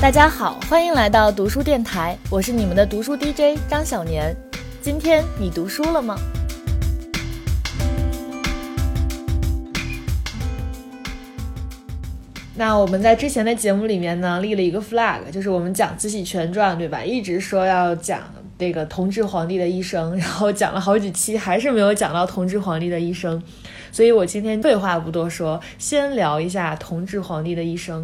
大家好，欢迎来到读书电台，我是你们的读书 DJ 张小年。今天你读书了吗？那我们在之前的节目里面呢，立了一个 flag，就是我们讲《慈禧全传》，对吧？一直说要讲这个同治皇帝的一生，然后讲了好几期，还是没有讲到同治皇帝的一生。所以我今天废话不多说，先聊一下同治皇帝的一生。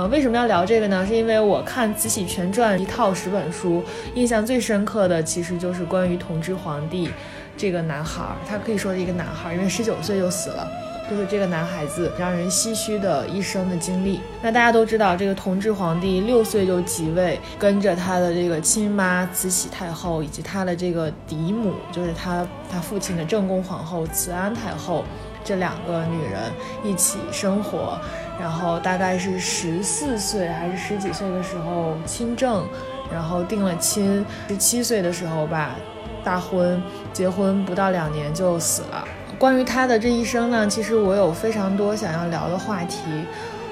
呃，为什么要聊这个呢？是因为我看《慈禧全传》一套十本书，印象最深刻的其实就是关于同治皇帝这个男孩儿，他可以说是一个男孩儿，因为十九岁就死了，就是这个男孩子让人唏嘘的一生的经历。那大家都知道，这个同治皇帝六岁就即位，跟着他的这个亲妈慈禧太后以及他的这个嫡母，就是他他父亲的正宫皇后慈安太后。这两个女人一起生活，然后大概是十四岁还是十几岁的时候亲政，然后定了亲，十七岁的时候吧，大婚，结婚不到两年就死了。关于她的这一生呢，其实我有非常多想要聊的话题，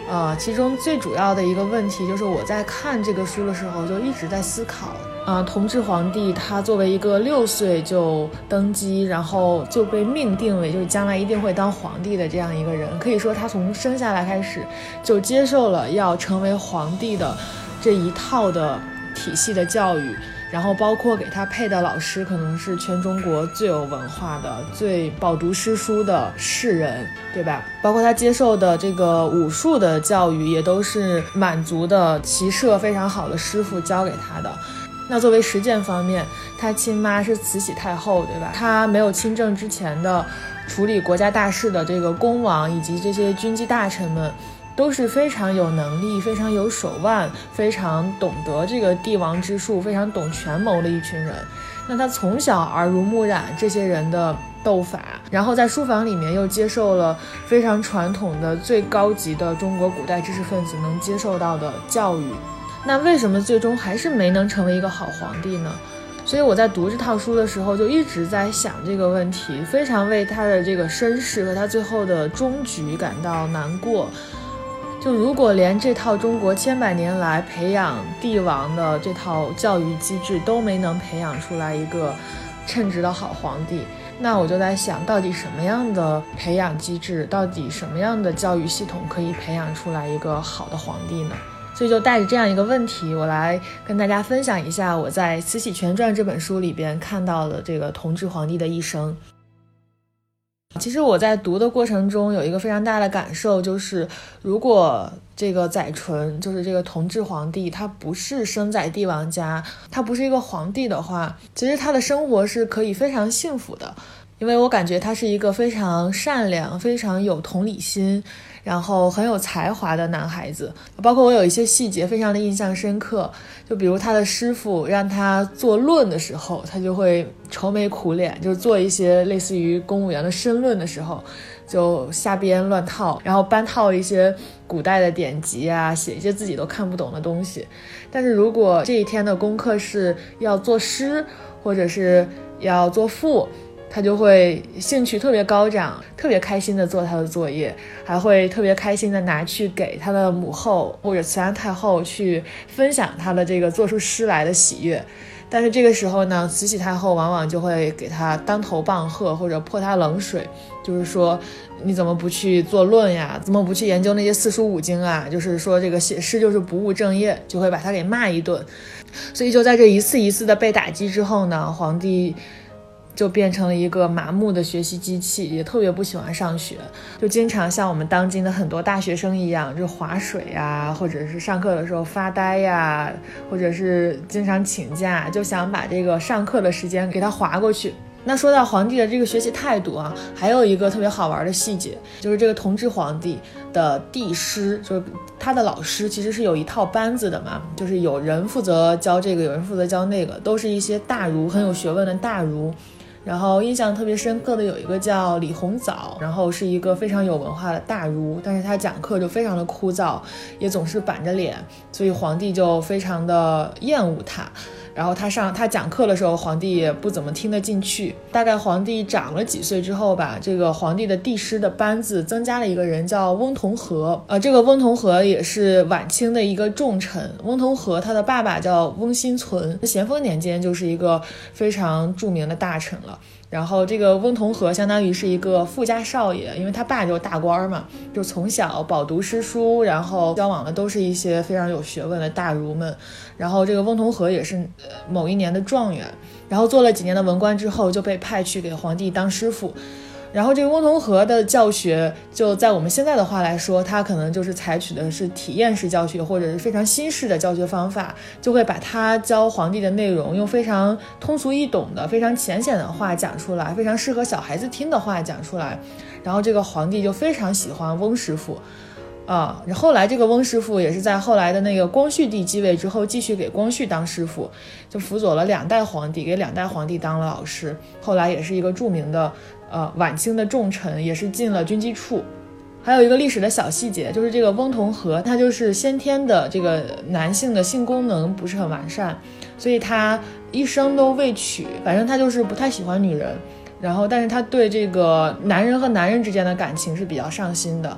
呃，其中最主要的一个问题就是我在看这个书的时候就一直在思考。啊，同治皇帝他作为一个六岁就登基，然后就被命定为就是将来一定会当皇帝的这样一个人，可以说他从生下来开始就接受了要成为皇帝的这一套的体系的教育，然后包括给他配的老师可能是全中国最有文化的、最饱读诗书的士人，对吧？包括他接受的这个武术的教育也都是满族的骑射非常好的师傅教给他的。那作为实践方面，他亲妈是慈禧太后，对吧？他没有亲政之前的处理国家大事的这个恭王以及这些军机大臣们，都是非常有能力、非常有手腕、非常懂得这个帝王之术、非常懂权谋的一群人。那他从小耳濡目染这些人的斗法，然后在书房里面又接受了非常传统的、最高级的中国古代知识分子能接受到的教育。那为什么最终还是没能成为一个好皇帝呢？所以我在读这套书的时候，就一直在想这个问题，非常为他的这个身世和他最后的终局感到难过。就如果连这套中国千百年来培养帝王的这套教育机制都没能培养出来一个称职的好皇帝，那我就在想到底什么样的培养机制，到底什么样的教育系统可以培养出来一个好的皇帝呢？所以就带着这样一个问题，我来跟大家分享一下我在《慈禧全传》这本书里边看到的这个同治皇帝的一生。其实我在读的过程中有一个非常大的感受，就是如果这个载淳，就是这个同治皇帝，他不是生在帝王家，他不是一个皇帝的话，其实他的生活是可以非常幸福的，因为我感觉他是一个非常善良、非常有同理心。然后很有才华的男孩子，包括我有一些细节非常的印象深刻，就比如他的师傅让他做论的时候，他就会愁眉苦脸，就是做一些类似于公务员的申论的时候，就瞎编乱套，然后搬套一些古代的典籍啊，写一些自己都看不懂的东西。但是如果这一天的功课是要作诗，或者是要做赋。他就会兴趣特别高涨，特别开心的做他的作业，还会特别开心的拿去给他的母后或者慈安太后去分享他的这个做出诗来的喜悦。但是这个时候呢，慈禧太后往往就会给他当头棒喝或者泼他冷水，就是说你怎么不去做论呀？怎么不去研究那些四书五经啊？就是说这个写诗就是不务正业，就会把他给骂一顿。所以就在这一次一次的被打击之后呢，皇帝。就变成了一个麻木的学习机器，也特别不喜欢上学，就经常像我们当今的很多大学生一样，就划水呀，或者是上课的时候发呆呀，或者是经常请假，就想把这个上课的时间给他划过去。那说到皇帝的这个学习态度啊，还有一个特别好玩的细节，就是这个同治皇帝的帝师，就是他的老师，其实是有一套班子的嘛，就是有人负责教这个，有人负责教那个，都是一些大儒，很有学问的大儒。然后印象特别深刻的有一个叫李鸿藻，然后是一个非常有文化的大儒，但是他讲课就非常的枯燥，也总是板着脸，所以皇帝就非常的厌恶他。然后他上他讲课的时候，皇帝也不怎么听得进去。大概皇帝长了几岁之后吧，这个皇帝的帝师的班子增加了一个人，叫翁同龢。呃，这个翁同龢也是晚清的一个重臣。翁同龢他的爸爸叫翁心存，咸丰年间就是一个非常著名的大臣了。然后这个翁同龢相当于是一个富家少爷，因为他爸就是大官嘛，就从小饱读诗书，然后交往的都是一些非常有学问的大儒们。然后这个翁同龢也是某一年的状元，然后做了几年的文官之后，就被派去给皇帝当师傅。然后这个翁同龢的教学，就在我们现在的话来说，他可能就是采取的是体验式教学，或者是非常新式的教学方法，就会把他教皇帝的内容用非常通俗易懂的、非常浅显的话讲出来，非常适合小孩子听的话讲出来。然后这个皇帝就非常喜欢翁师傅，啊，后来这个翁师傅也是在后来的那个光绪帝继位之后，继续给光绪当师傅，就辅佐了两代皇帝，给两代皇帝当了老师。后来也是一个著名的。呃，晚清的重臣也是进了军机处。还有一个历史的小细节，就是这个翁同龢，他就是先天的这个男性的性功能不是很完善，所以他一生都未娶，反正他就是不太喜欢女人。然后，但是他对这个男人和男人之间的感情是比较上心的，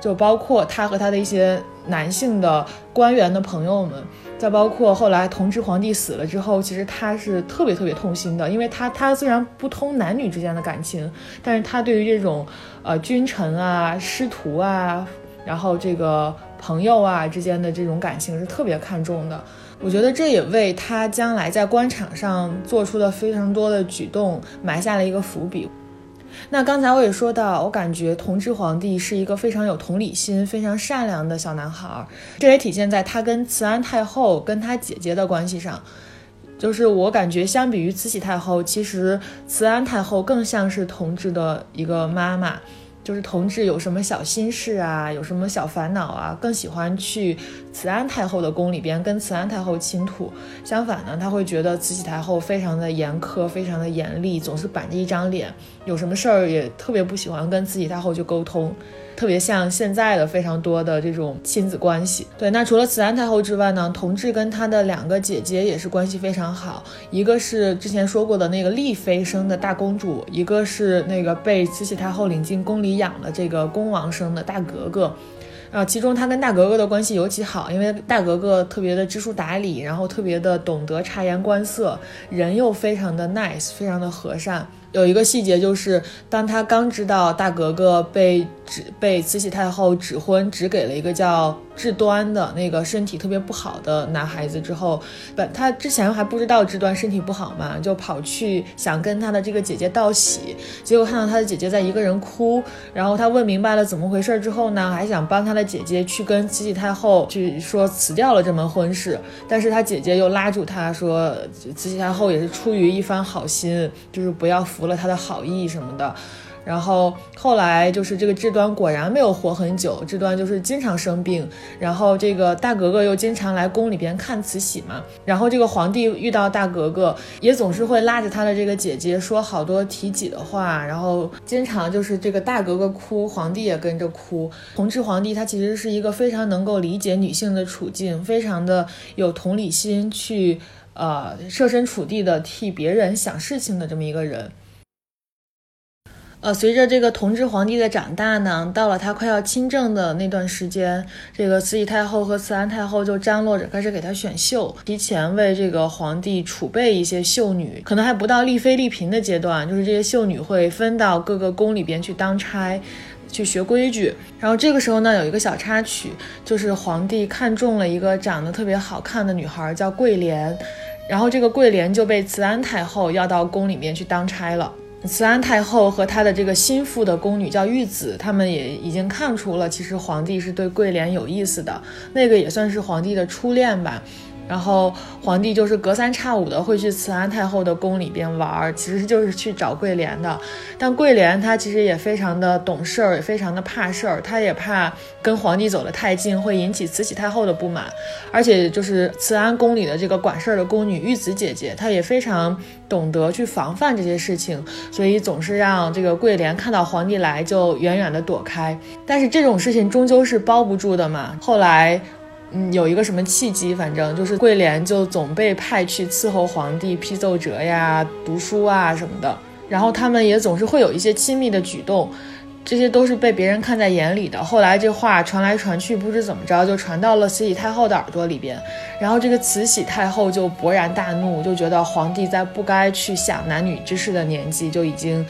就包括他和他的一些男性的官员的朋友们。再包括后来同治皇帝死了之后，其实他是特别特别痛心的，因为他他虽然不通男女之间的感情，但是他对于这种呃君臣啊、师徒啊，然后这个朋友啊之间的这种感情是特别看重的。我觉得这也为他将来在官场上做出的非常多的举动埋下了一个伏笔。那刚才我也说到，我感觉同治皇帝是一个非常有同理心、非常善良的小男孩，这也体现在他跟慈安太后跟他姐姐的关系上。就是我感觉，相比于慈禧太后，其实慈安太后更像是同治的一个妈妈。就是同志有什么小心事啊，有什么小烦恼啊，更喜欢去慈安太后的宫里边跟慈安太后倾吐。相反呢，他会觉得慈禧太后非常的严苛，非常的严厉，总是板着一张脸，有什么事儿也特别不喜欢跟慈禧太后去沟通。特别像现在的非常多的这种亲子关系。对，那除了慈安太后之外呢，同治跟他的两个姐姐也是关系非常好。一个是之前说过的那个丽妃生的大公主，一个是那个被慈禧太后领进宫里养的这个恭王生的大格格。啊，其中他跟大格格的关系尤其好，因为大格格特别的知书达理，然后特别的懂得察言观色，人又非常的 nice，非常的和善。有一个细节就是，当他刚知道大格格被指被慈禧太后指婚，指给了一个叫志端的那个身体特别不好的男孩子之后，本他之前还不知道志端身体不好嘛，就跑去想跟他的这个姐姐道喜，结果看到他的姐姐在一个人哭，然后他问明白了怎么回事之后呢，还想帮他的姐姐去跟慈禧太后去说辞掉了这门婚事，但是他姐姐又拉住他说，慈禧太后也是出于一番好心，就是不要。服了他的好意什么的，然后后来就是这个志端果然没有活很久，志端就是经常生病，然后这个大格格又经常来宫里边看慈禧嘛，然后这个皇帝遇到大格格也总是会拉着他的这个姐姐说好多提己的话，然后经常就是这个大格格哭，皇帝也跟着哭。同治皇帝他其实是一个非常能够理解女性的处境，非常的有同理心，去呃设身处地的替别人想事情的这么一个人。呃，随着这个同治皇帝的长大呢，到了他快要亲政的那段时间，这个慈禧太后和慈安太后就张罗着开始给他选秀，提前为这个皇帝储备一些秀女，可能还不到丽妃丽嫔的阶段，就是这些秀女会分到各个宫里边去当差，去学规矩。然后这个时候呢，有一个小插曲，就是皇帝看中了一个长得特别好看的女孩，叫桂莲，然后这个桂莲就被慈安太后要到宫里面去当差了。慈安太后和她的这个心腹的宫女叫玉子，他们也已经看出了，其实皇帝是对桂莲有意思的，那个也算是皇帝的初恋吧。然后皇帝就是隔三差五的会去慈安太后的宫里边玩儿，其实就是去找桂莲的。但桂莲她其实也非常的懂事儿，也非常的怕事儿，她也怕跟皇帝走得太近会引起慈禧太后的不满。而且就是慈安宫里的这个管事儿的宫女玉子姐姐，她也非常懂得去防范这些事情，所以总是让这个桂莲看到皇帝来就远远的躲开。但是这种事情终究是包不住的嘛。后来。嗯，有一个什么契机，反正就是桂莲就总被派去伺候皇帝批奏折呀、读书啊什么的，然后他们也总是会有一些亲密的举动，这些都是被别人看在眼里的。后来这话传来传去，不知怎么着就传到了慈禧太后的耳朵里边，然后这个慈禧太后就勃然大怒，就觉得皇帝在不该去想男女之事的年纪就已经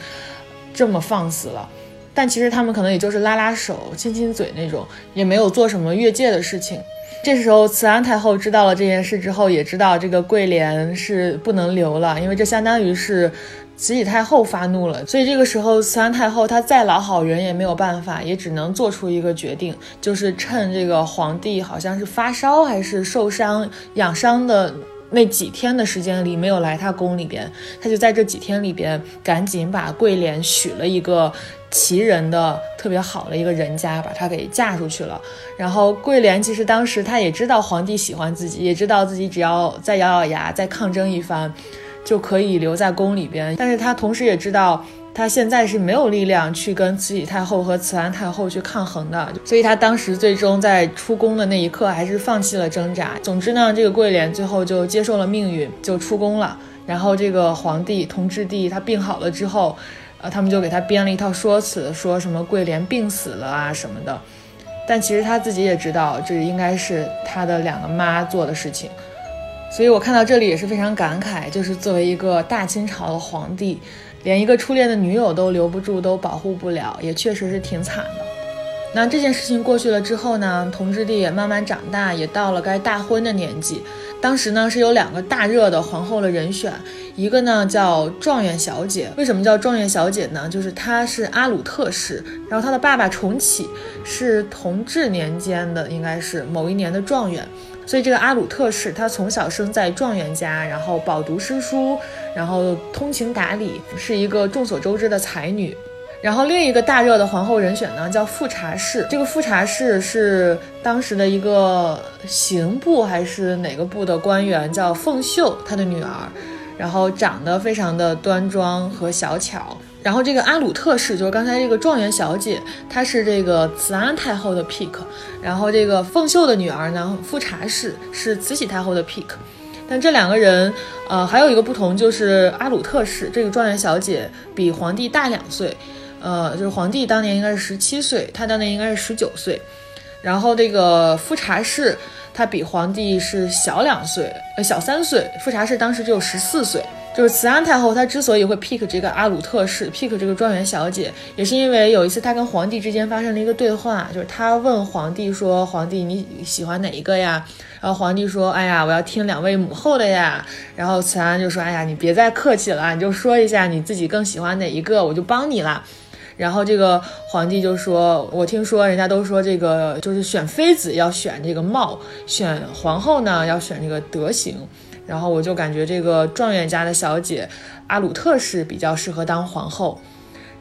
这么放肆了。但其实他们可能也就是拉拉手、亲亲嘴那种，也没有做什么越界的事情。这时候，慈安太后知道了这件事之后，也知道这个桂莲是不能留了，因为这相当于是慈禧太后发怒了。所以这个时候，慈安太后她再老好人也没有办法，也只能做出一个决定，就是趁这个皇帝好像是发烧还是受伤养伤的那几天的时间里没有来他宫里边，他就在这几天里边赶紧把桂莲许了一个。奇人的特别好的一个人家，把她给嫁出去了。然后桂莲其实当时她也知道皇帝喜欢自己，也知道自己只要再咬咬牙，再抗争一番，就可以留在宫里边。但是她同时也知道，她现在是没有力量去跟慈禧太后和慈安太后去抗衡的。所以她当时最终在出宫的那一刻，还是放弃了挣扎。总之呢，这个桂莲最后就接受了命运，就出宫了。然后这个皇帝同治帝他病好了之后。呃，他们就给他编了一套说辞，说什么桂莲病死了啊什么的，但其实他自己也知道，这应该是他的两个妈做的事情。所以我看到这里也是非常感慨，就是作为一个大清朝的皇帝，连一个初恋的女友都留不住，都保护不了，也确实是挺惨的。那这件事情过去了之后呢，同治帝也慢慢长大，也到了该大婚的年纪。当时呢是有两个大热的皇后的人选，一个呢叫状元小姐。为什么叫状元小姐呢？就是她是阿鲁特氏，然后她的爸爸重启是同治年间的，应该是某一年的状元。所以这个阿鲁特氏她从小生在状元家，然后饱读诗书，然后通情达理，是一个众所周知的才女。然后另一个大热的皇后人选呢，叫富察氏。这个富察氏是当时的一个刑部还是哪个部的官员，叫凤秀，她的女儿，然后长得非常的端庄和小巧。然后这个阿鲁特氏就是刚才这个状元小姐，她是这个慈安太后的 pick。然后这个凤秀的女儿呢，富察氏是慈禧太后的 pick。但这两个人，呃，还有一个不同就是阿鲁特氏这个状元小姐比皇帝大两岁。呃，就是皇帝当年应该是十七岁，他当年应该是十九岁，然后这个富察氏他比皇帝是小两岁，呃小三岁。富察氏当时只有十四岁。就是慈安太后她之所以会 pick 这个阿鲁特氏，pick 这个状元小姐，也是因为有一次她跟皇帝之间发生了一个对话，就是她问皇帝说：“皇帝你喜欢哪一个呀？”然后皇帝说：“哎呀，我要听两位母后的呀。”然后慈安就说：“哎呀，你别再客气了，你就说一下你自己更喜欢哪一个，我就帮你了。”然后这个皇帝就说：“我听说人家都说这个就是选妃子要选这个貌，选皇后呢要选这个德行。然后我就感觉这个状元家的小姐阿鲁特氏比较适合当皇后。”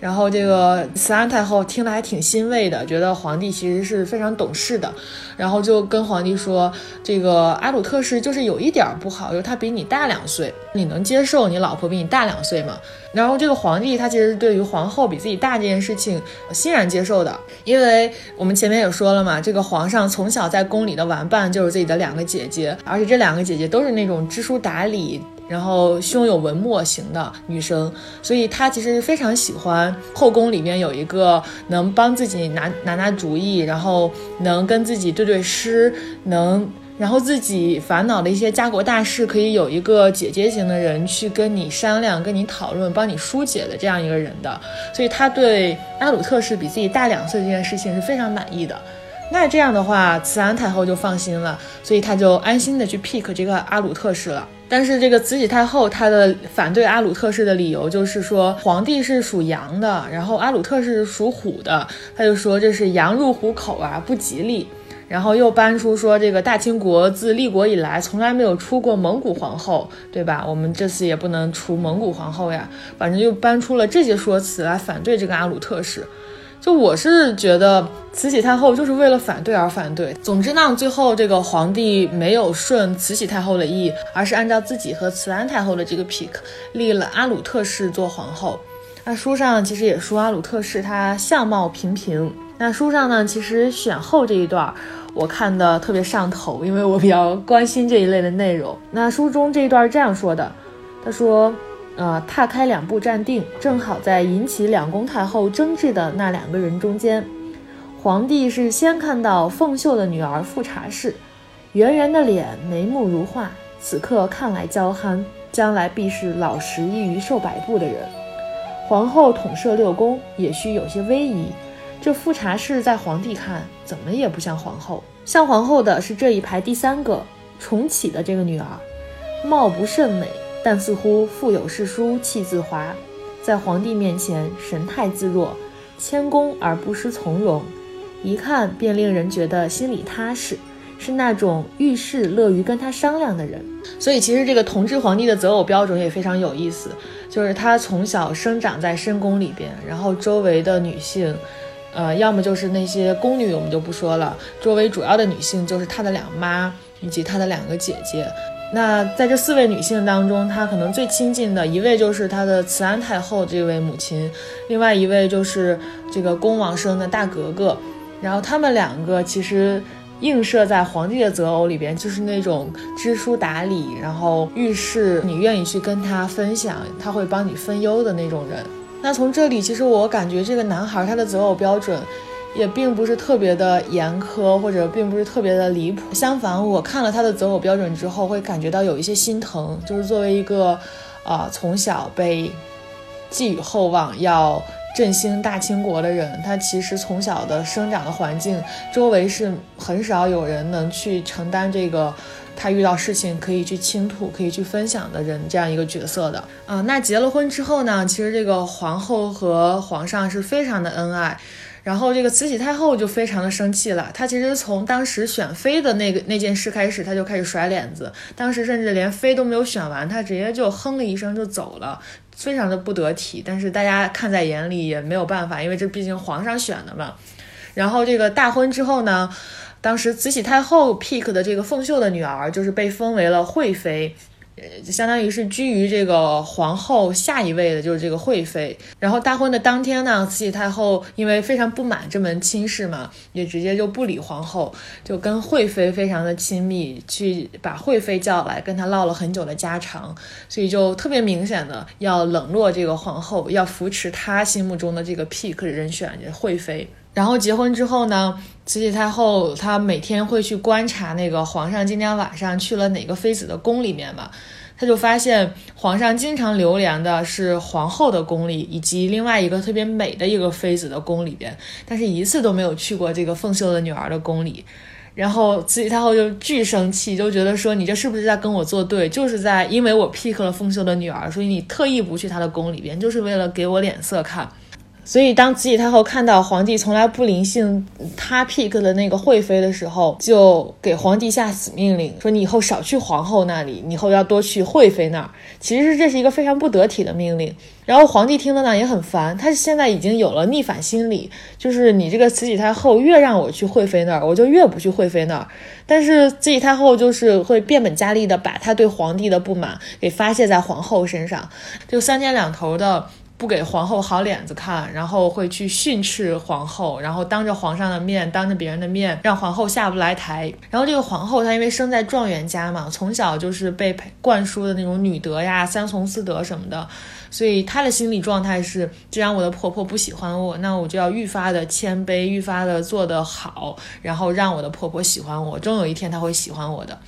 然后这个慈安太后听了还挺欣慰的，觉得皇帝其实是非常懂事的，然后就跟皇帝说，这个阿鲁特氏就是有一点不好，就是他比你大两岁，你能接受你老婆比你大两岁吗？然后这个皇帝他其实对于皇后比自己大这件事情欣然接受的，因为我们前面也说了嘛，这个皇上从小在宫里的玩伴就是自己的两个姐姐，而且这两个姐姐都是那种知书达理。然后胸有文墨型的女生，所以她其实非常喜欢后宫里面有一个能帮自己拿拿拿主意，然后能跟自己对对诗，能然后自己烦恼的一些家国大事可以有一个姐姐型的人去跟你商量、跟你讨论、帮你疏解的这样一个人的，所以她对阿鲁特氏比自己大两岁这件事情是非常满意的。那这样的话，慈安太后就放心了，所以她就安心的去 pick 这个阿鲁特氏了。但是这个慈禧太后她的反对阿鲁特氏的理由就是说，皇帝是属羊的，然后阿鲁特氏是属虎的，他就说这是羊入虎口啊，不吉利。然后又搬出说，这个大清国自立国以来从来没有出过蒙古皇后，对吧？我们这次也不能出蒙古皇后呀。反正就搬出了这些说辞来反对这个阿鲁特氏。就我是觉得慈禧太后就是为了反对而反对。总之呢，最后这个皇帝没有顺慈禧太后的意，而是按照自己和慈安太后的这个 pick 立了阿鲁特氏做皇后。那书上其实也说阿鲁特氏她相貌平平，那书上呢，其实选后这一段我看的特别上头，因为我比较关心这一类的内容。那书中这一段这样说的，他说。呃，踏开两步站定，正好在引起两宫太后争执的那两个人中间。皇帝是先看到凤秀的女儿富察氏，圆圆的脸，眉目如画，此刻看来娇憨，将来必是老实易于受摆布的人。皇后统摄六宫，也需有些威仪。这富察氏在皇帝看，怎么也不像皇后。像皇后的是这一排第三个重启的这个女儿，貌不甚美。但似乎腹有诗书气自华，在皇帝面前神态自若，谦恭而不失从容，一看便令人觉得心里踏实，是那种遇事乐于跟他商量的人。所以，其实这个同治皇帝的择偶标准也非常有意思，就是他从小生长在深宫里边，然后周围的女性，呃，要么就是那些宫女，我们就不说了，周围主要的女性就是他的两妈以及他的两个姐姐。那在这四位女性当中，她可能最亲近的一位就是她的慈安太后这位母亲，另外一位就是这个恭王生的大格格。然后他们两个其实映射在皇帝的择偶里边，就是那种知书达理，然后遇事你愿意去跟他分享，他会帮你分忧的那种人。那从这里，其实我感觉这个男孩他的择偶标准。也并不是特别的严苛，或者并不是特别的离谱。相反，我看了他的择偶标准之后，会感觉到有一些心疼。就是作为一个，呃，从小被寄予厚望要振兴大清国的人，他其实从小的生长的环境，周围是很少有人能去承担这个他遇到事情可以去倾吐、可以去分享的人这样一个角色的。啊，那结了婚之后呢，其实这个皇后和皇上是非常的恩爱。然后这个慈禧太后就非常的生气了，她其实从当时选妃的那个那件事开始，她就开始甩脸子。当时甚至连妃都没有选完，她直接就哼了一声就走了，非常的不得体。但是大家看在眼里也没有办法，因为这毕竟皇上选的嘛。然后这个大婚之后呢，当时慈禧太后 pick 的这个凤秀的女儿就是被封为了惠妃。相当于是居于这个皇后下一位的，就是这个惠妃。然后大婚的当天呢，慈禧太后因为非常不满这门亲事嘛，也直接就不理皇后，就跟惠妃非常的亲密，去把惠妃叫来跟她唠了很久的家常，所以就特别明显的要冷落这个皇后，要扶持她心目中的这个 pick 人选，惠妃。然后结婚之后呢，慈禧太后她每天会去观察那个皇上今天晚上去了哪个妃子的宫里面嘛，她就发现皇上经常流连的是皇后的宫里，以及另外一个特别美的一个妃子的宫里边，但是一次都没有去过这个凤秀的女儿的宫里。然后慈禧太后就巨生气，就觉得说你这是不是在跟我作对？就是在因为我 pick 了凤秀的女儿，所以你特意不去她的宫里边，就是为了给我脸色看。所以，当慈禧太后看到皇帝从来不临幸她 pick 的那个惠妃的时候，就给皇帝下死命令，说你以后少去皇后那里，以后要多去惠妃那儿。其实这是一个非常不得体的命令。然后皇帝听了呢也很烦，他现在已经有了逆反心理，就是你这个慈禧太后越让我去惠妃那儿，我就越不去惠妃那儿。但是慈禧太后就是会变本加厉的把她对皇帝的不满给发泄在皇后身上，就三天两头的。不给皇后好脸子看，然后会去训斥皇后，然后当着皇上的面，当着别人的面，让皇后下不来台。然后这个皇后她因为生在状元家嘛，从小就是被灌输的那种女德呀、三从四德什么的，所以她的心理状态是：既然我的婆婆不喜欢我，那我就要愈发的谦卑，愈发的做得好，然后让我的婆婆喜欢我，终有一天她会喜欢我的。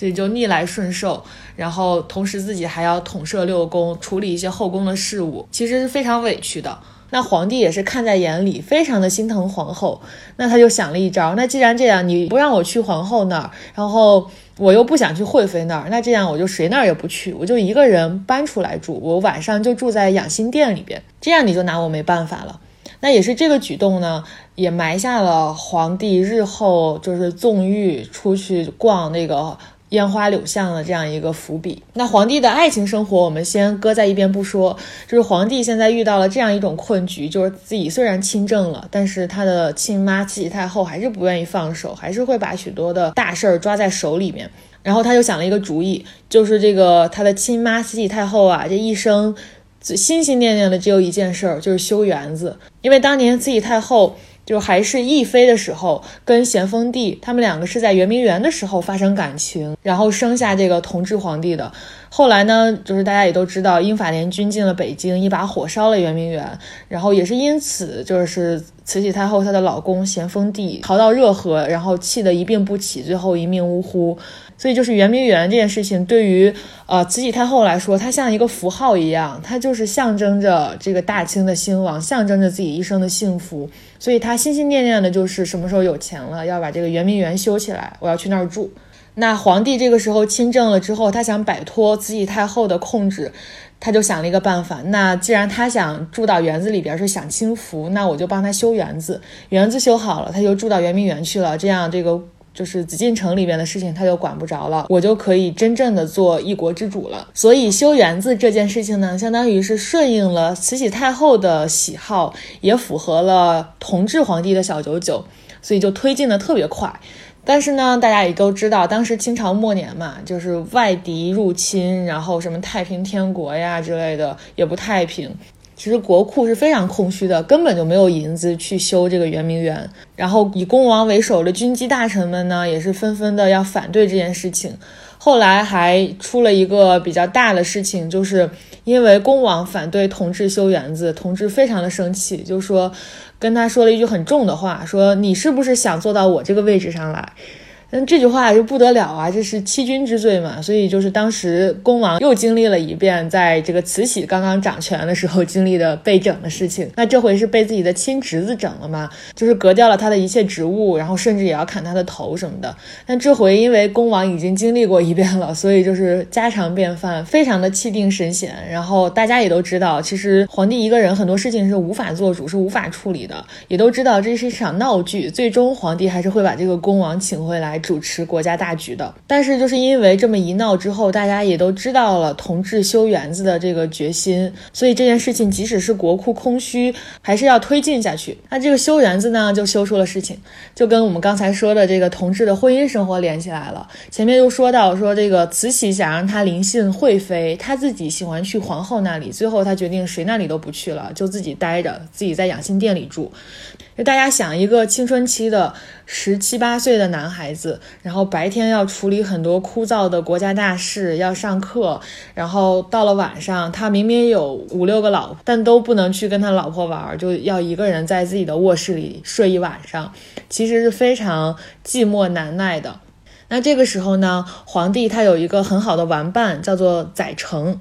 所以就逆来顺受，然后同时自己还要统摄六宫，处理一些后宫的事务，其实是非常委屈的。那皇帝也是看在眼里，非常的心疼皇后。那他就想了一招，那既然这样，你不让我去皇后那儿，然后我又不想去惠妃那儿，那这样我就谁那儿也不去，我就一个人搬出来住，我晚上就住在养心殿里边，这样你就拿我没办法了。那也是这个举动呢，也埋下了皇帝日后就是纵欲出去逛那个。烟花柳巷的这样一个伏笔。那皇帝的爱情生活，我们先搁在一边不说。就是皇帝现在遇到了这样一种困局，就是自己虽然亲政了，但是他的亲妈慈禧太后还是不愿意放手，还是会把许多的大事儿抓在手里面。然后他就想了一个主意，就是这个他的亲妈慈禧太后啊，这一生心心念念的只有一件事儿，就是修园子。因为当年慈禧太后。就还是义妃的时候，跟咸丰帝他们两个是在圆明园的时候发生感情，然后生下这个同治皇帝的。后来呢，就是大家也都知道，英法联军进了北京，一把火烧了圆明园，然后也是因此，就是慈禧太后她的老公咸丰帝逃到热河，然后气得一病不起，最后一命呜呼。所以就是圆明园这件事情，对于呃慈禧太后来说，它像一个符号一样，它就是象征着这个大清的兴亡，象征着自己一生的幸福。所以她心心念念的就是什么时候有钱了，要把这个圆明园修起来，我要去那儿住。那皇帝这个时候亲政了之后，他想摆脱慈禧太后的控制，他就想了一个办法。那既然他想住到园子里边是享清福，那我就帮他修园子。园子修好了，他就住到圆明园去了。这样这个就是紫禁城里边的事情他就管不着了，我就可以真正的做一国之主了。所以修园子这件事情呢，相当于是顺应了慈禧太后的喜好，也符合了同治皇帝的小九九，所以就推进的特别快。但是呢，大家也都知道，当时清朝末年嘛，就是外敌入侵，然后什么太平天国呀之类的也不太平。其实国库是非常空虚的，根本就没有银子去修这个圆明园。然后以恭王为首的军机大臣们呢，也是纷纷的要反对这件事情。后来还出了一个比较大的事情，就是因为恭王反对同治修园子，同治非常的生气，就说。跟他说了一句很重的话，说你是不是想坐到我这个位置上来？那这句话就不得了啊，这是欺君之罪嘛。所以就是当时恭王又经历了一遍，在这个慈禧刚刚掌权的时候经历的被整的事情。那这回是被自己的亲侄子整了嘛？就是革掉了他的一切职务，然后甚至也要砍他的头什么的。但这回因为恭王已经经历过一遍了，所以就是家常便饭，非常的气定神闲。然后大家也都知道，其实皇帝一个人很多事情是无法做主，是无法处理的。也都知道这是一场闹剧，最终皇帝还是会把这个恭王请回来。主持国家大局的，但是就是因为这么一闹之后，大家也都知道了同治修园子的这个决心，所以这件事情即使是国库空虚，还是要推进下去。那这个修园子呢，就修出了事情，就跟我们刚才说的这个同治的婚姻生活连起来了。前面又说到说这个慈禧想让他临幸惠妃，他自己喜欢去皇后那里，最后他决定谁那里都不去了，就自己待着，自己在养心殿里住。就大家想一个青春期的十七八岁的男孩子，然后白天要处理很多枯燥的国家大事，要上课，然后到了晚上，他明明有五六个老婆，但都不能去跟他老婆玩，就要一个人在自己的卧室里睡一晚上，其实是非常寂寞难耐的。那这个时候呢，皇帝他有一个很好的玩伴，叫做载诚。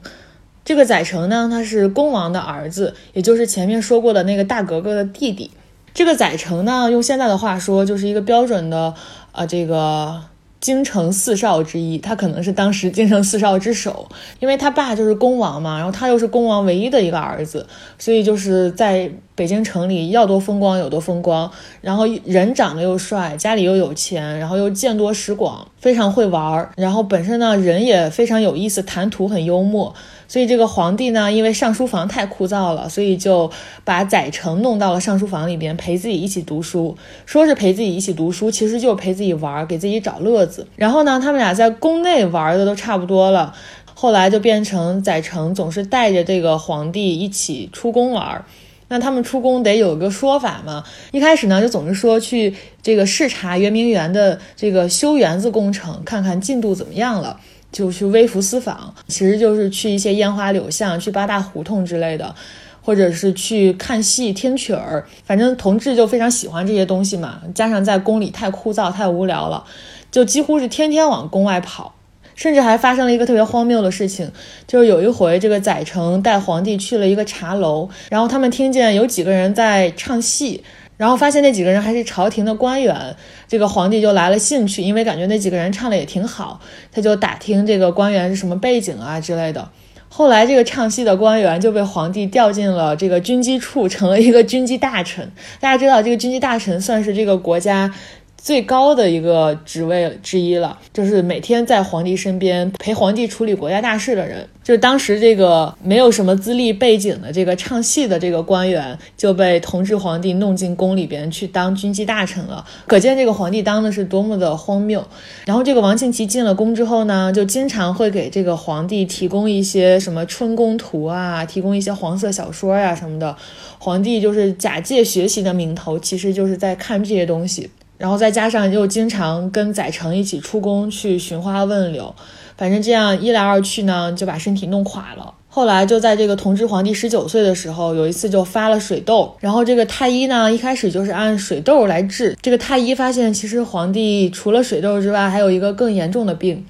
这个载诚呢，他是恭王的儿子，也就是前面说过的那个大格格的弟弟。这个载诚呢，用现在的话说，就是一个标准的，呃，这个京城四少之一。他可能是当时京城四少之首，因为他爸就是恭王嘛，然后他又是恭王唯一的一个儿子，所以就是在北京城里要多风光有多风光。然后人长得又帅，家里又有钱，然后又见多识广，非常会玩儿。然后本身呢，人也非常有意思，谈吐很幽默。所以这个皇帝呢，因为上书房太枯燥了，所以就把载诚弄到了上书房里边陪自己一起读书。说是陪自己一起读书，其实就是陪自己玩儿，给自己找乐子。然后呢，他们俩在宫内玩的都差不多了，后来就变成载诚总是带着这个皇帝一起出宫玩儿。那他们出宫得有个说法嘛？一开始呢，就总是说去这个视察圆明园的这个修园子工程，看看进度怎么样了。就去微服私访，其实就是去一些烟花柳巷、去八大胡同之类的，或者是去看戏、听曲儿。反正同治就非常喜欢这些东西嘛，加上在宫里太枯燥、太无聊了，就几乎是天天往宫外跑。甚至还发生了一个特别荒谬的事情，就是有一回，这个载诚带皇帝去了一个茶楼，然后他们听见有几个人在唱戏。然后发现那几个人还是朝廷的官员，这个皇帝就来了兴趣，因为感觉那几个人唱的也挺好，他就打听这个官员是什么背景啊之类的。后来这个唱戏的官员就被皇帝调进了这个军机处，成了一个军机大臣。大家知道，这个军机大臣算是这个国家最高的一个职位之一了，就是每天在皇帝身边陪皇帝处理国家大事的人。就是当时这个没有什么资历背景的这个唱戏的这个官员，就被同治皇帝弄进宫里边去当军机大臣了。可见这个皇帝当的是多么的荒谬。然后这个王庆祺进了宫之后呢，就经常会给这个皇帝提供一些什么春宫图啊，提供一些黄色小说呀什么的。皇帝就是假借学习的名头，其实就是在看这些东西。然后再加上又经常跟载诚一起出宫去寻花问柳，反正这样一来二去呢，就把身体弄垮了。后来就在这个同治皇帝十九岁的时候，有一次就发了水痘，然后这个太医呢一开始就是按水痘来治。这个太医发现，其实皇帝除了水痘之外，还有一个更严重的病。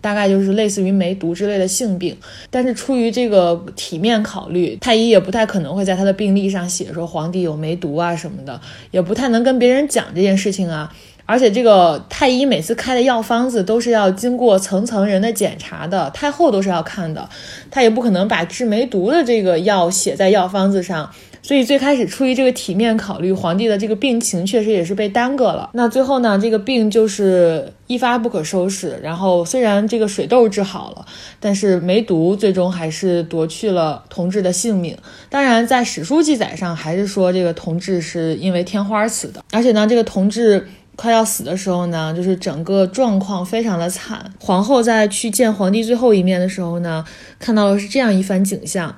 大概就是类似于梅毒之类的性病，但是出于这个体面考虑，太医也不太可能会在他的病历上写说皇帝有梅毒啊什么的，也不太能跟别人讲这件事情啊。而且这个太医每次开的药方子都是要经过层层人的检查的，太后都是要看的，他也不可能把治梅毒的这个药写在药方子上。所以最开始出于这个体面考虑，皇帝的这个病情确实也是被耽搁了。那最后呢，这个病就是一发不可收拾。然后虽然这个水痘治好了，但是梅毒最终还是夺去了同治的性命。当然，在史书记载上还是说这个同治是因为天花死的。而且呢，这个同治快要死的时候呢，就是整个状况非常的惨。皇后在去见皇帝最后一面的时候呢，看到的是这样一番景象。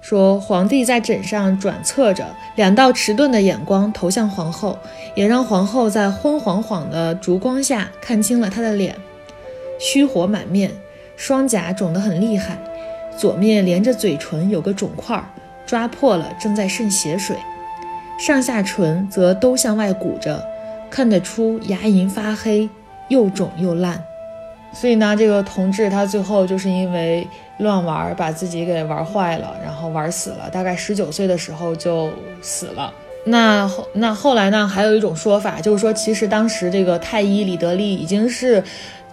说皇帝在枕上转侧着，两道迟钝的眼光投向皇后，也让皇后在昏黄黄的烛光下看清了他的脸，虚火满面，双颊肿得很厉害，左面连着嘴唇有个肿块，抓破了正在渗血水，上下唇则都向外鼓着，看得出牙龈发黑，又肿又烂。所以呢，这个同治他最后就是因为乱玩，把自己给玩坏了，然后玩死了。大概十九岁的时候就死了。那后那后来呢，还有一种说法，就是说其实当时这个太医李德利已经是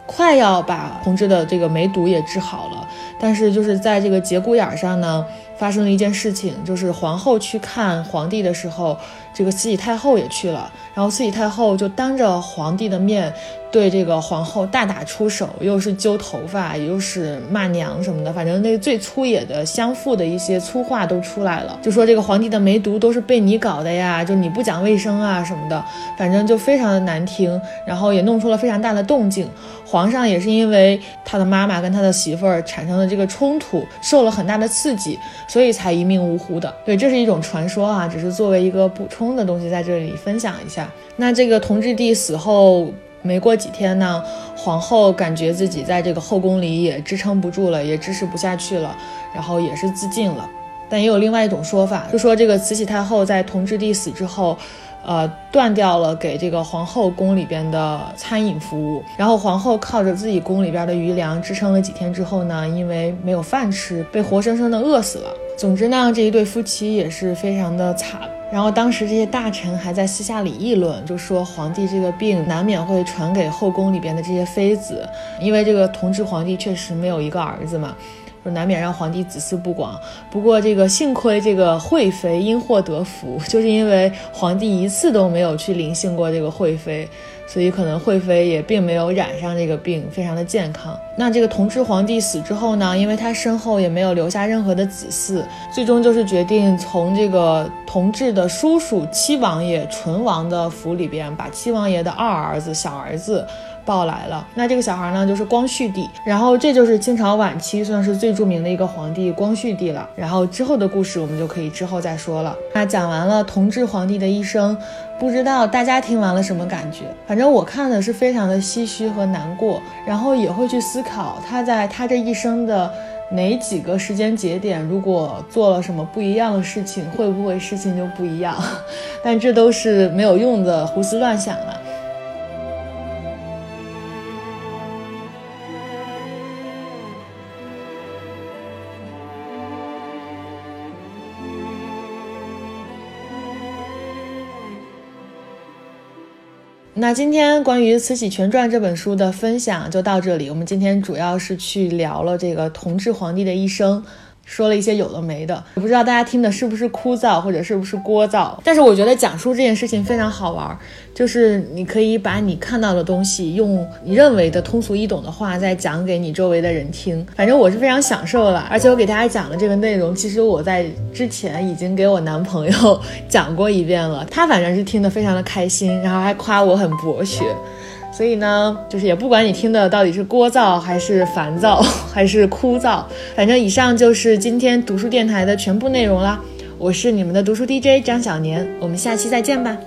快要把同治的这个梅毒也治好了，但是就是在这个节骨眼上呢，发生了一件事情，就是皇后去看皇帝的时候，这个慈禧太后也去了，然后慈禧太后就当着皇帝的面。对这个皇后大打出手，又是揪头发，又是骂娘什么的，反正那最粗野的相父的一些粗话都出来了，就说这个皇帝的梅毒都是被你搞的呀，就你不讲卫生啊什么的，反正就非常的难听，然后也弄出了非常大的动静。皇上也是因为他的妈妈跟他的媳妇儿产生的这个冲突，受了很大的刺激，所以才一命呜呼的。对，这是一种传说啊，只是作为一个补充的东西在这里分享一下。那这个同治帝死后。没过几天呢，皇后感觉自己在这个后宫里也支撑不住了，也支持不下去了，然后也是自尽了。但也有另外一种说法，就说这个慈禧太后在同治帝死之后，呃，断掉了给这个皇后宫里边的餐饮服务，然后皇后靠着自己宫里边的余粮支撑了几天之后呢，因为没有饭吃，被活生生的饿死了。总之呢，这一对夫妻也是非常的惨。然后当时这些大臣还在私下里议论，就说皇帝这个病难免会传给后宫里边的这些妃子，因为这个同治皇帝确实没有一个儿子嘛，难免让皇帝子嗣不广。不过这个幸亏这个惠妃因祸得福，就是因为皇帝一次都没有去临幸过这个惠妃。所以可能惠妃也并没有染上这个病，非常的健康。那这个同治皇帝死之后呢，因为他身后也没有留下任何的子嗣，最终就是决定从这个同治的叔叔七王爷纯王的府里边，把七王爷的二儿子、小儿子。抱来了，那这个小孩呢，就是光绪帝，然后这就是清朝晚期算是最著名的一个皇帝光绪帝了。然后之后的故事我们就可以之后再说了。那讲完了同治皇帝的一生，不知道大家听完了什么感觉？反正我看的是非常的唏嘘和难过，然后也会去思考他在他这一生的哪几个时间节点，如果做了什么不一样的事情，会不会事情就不一样？但这都是没有用的胡思乱想了。那今天关于《慈禧全传》这本书的分享就到这里。我们今天主要是去聊了这个同治皇帝的一生。说了一些有的没的，我不知道大家听的是不是枯燥或者是不是聒噪，但是我觉得讲述这件事情非常好玩，就是你可以把你看到的东西用你认为的通俗易懂的话再讲给你周围的人听，反正我是非常享受了，而且我给大家讲的这个内容，其实我在之前已经给我男朋友 讲过一遍了，他反正是听得非常的开心，然后还夸我很博学。所以呢，就是也不管你听的到底是聒噪还是烦躁 还是枯燥，反正以上就是今天读书电台的全部内容啦。我是你们的读书 DJ 张小年，我们下期再见吧。